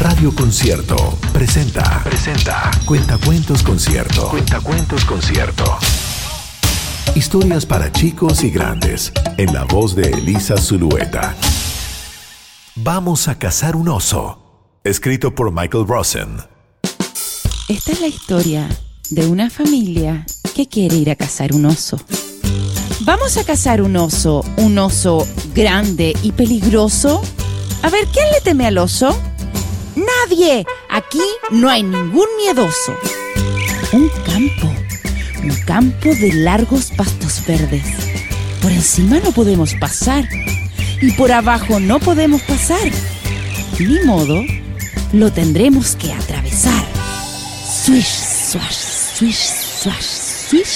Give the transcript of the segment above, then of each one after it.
Radio Concierto presenta. Presenta. Cuentacuentos Concierto. Cuentacuentos Concierto. Historias para chicos y grandes. En la voz de Elisa Zulueta. Vamos a cazar un oso. Escrito por Michael Rosen. Esta es la historia de una familia que quiere ir a cazar un oso. Vamos a cazar un oso, un oso grande y peligroso. A ver, ¿quién le teme al oso? Nadie. Aquí no hay ningún miedoso. Un campo. Un campo de largos pastos verdes. Por encima no podemos pasar. Y por abajo no podemos pasar. Ni modo, lo tendremos que atravesar. Swish, swash, swish, swash, swish,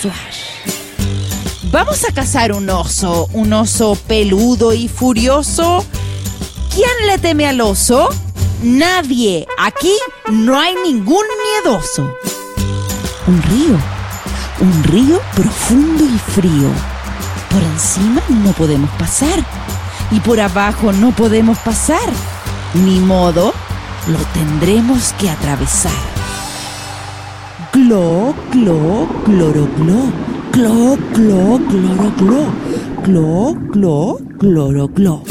swash. Vamos a cazar un oso, un oso peludo y furioso. ¿Quién le teme al oso? Nadie. Aquí no hay ningún miedoso. Un río. Un río profundo y frío. Por encima no podemos pasar. Y por abajo no podemos pasar. Ni modo, lo tendremos que atravesar. Glo, glo, cloro, glo. Glo, glo, cloro, glo. Glo, glo, cloro, glo.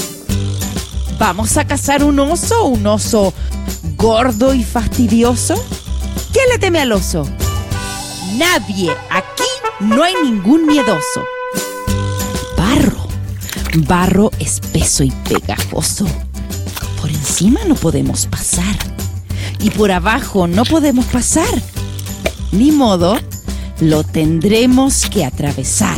¿Vamos a cazar un oso? ¿Un oso gordo y fastidioso? ¿Quién le teme al oso? Nadie. Aquí no hay ningún miedoso. Barro. Barro espeso y pegajoso. Por encima no podemos pasar. Y por abajo no podemos pasar. Ni modo, lo tendremos que atravesar.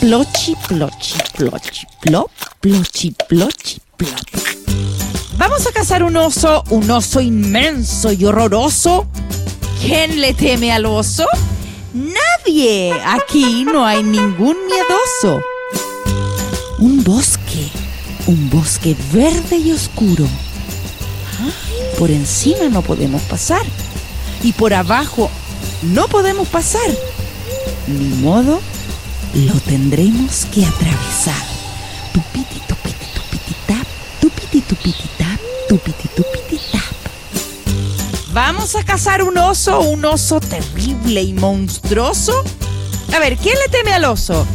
Plochi, plochi, plochi, plop, plochi, plochi, Vamos a cazar un oso, un oso inmenso y horroroso. ¿Quién le teme al oso? Nadie. Aquí no hay ningún miedoso. Un bosque, un bosque verde y oscuro. Por encima no podemos pasar. Y por abajo no podemos pasar. Ni modo, lo tendremos que atravesar. Tupiti, tupiti, tap. Tupiti, tupiti, tap. Vamos a cazar un oso, un oso terrible y monstruoso. A ver, ¿quién le teme al oso?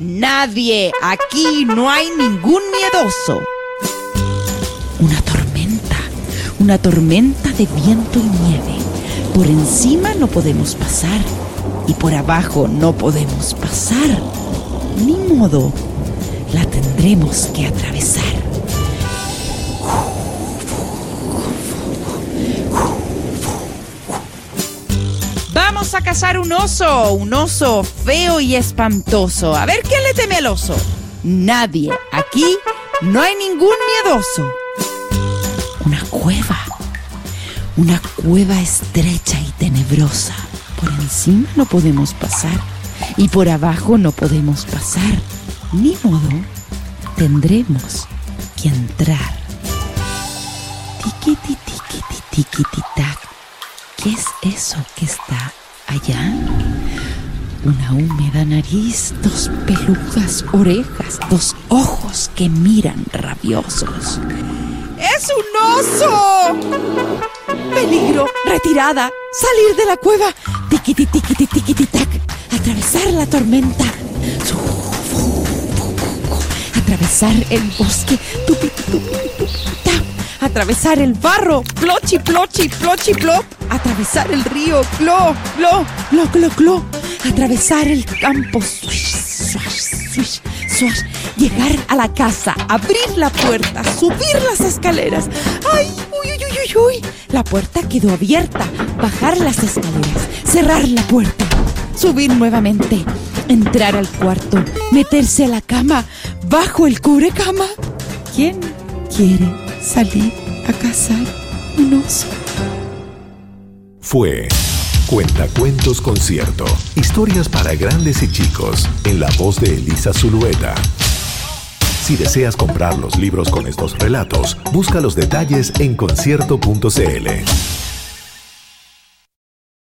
Nadie. Aquí no hay ningún miedoso. Una tormenta. Una tormenta de viento y nieve. Por encima no podemos pasar. Y por abajo no podemos pasar. Ni modo. La tendremos que atravesar. Un oso, un oso feo y espantoso. A ver quién le teme al oso. Nadie. Aquí no hay ningún miedoso. Una cueva. Una cueva estrecha y tenebrosa. Por encima no podemos pasar. Y por abajo no podemos pasar. Ni modo. Tendremos que entrar. Tiquiti, tiquiti, tiquiti, tac. ¿Qué es eso que está allá? Una húmeda nariz, dos peludas orejas, dos ojos que miran rabiosos. ¡Es un oso! Peligro, retirada, salir de la cueva, tiquiti, tiquiti, tiquiti, tac, atravesar la tormenta, atravesar el bosque, atravesar el barro, plochi, plochi, plochi, plop, atravesar el río, clo, clo, clo, clo, clo, atravesar el campo, swish, swash, swish, swash, llegar a la casa, abrir la puerta, subir las escaleras. ¡Ay! ¡Uy, uy, uy, uy, uy! La puerta quedó abierta. Bajar las escaleras, cerrar la puerta, subir nuevamente, entrar al cuarto, meterse a la cama, bajo el cubrecama. ¿Quién quiere salir a cazar un oso? Fue Cuentacuentos Concierto. Historias para grandes y chicos. En la voz de Elisa Zulueta. Si deseas comprar los libros con estos relatos, busca los detalles en concierto.cl.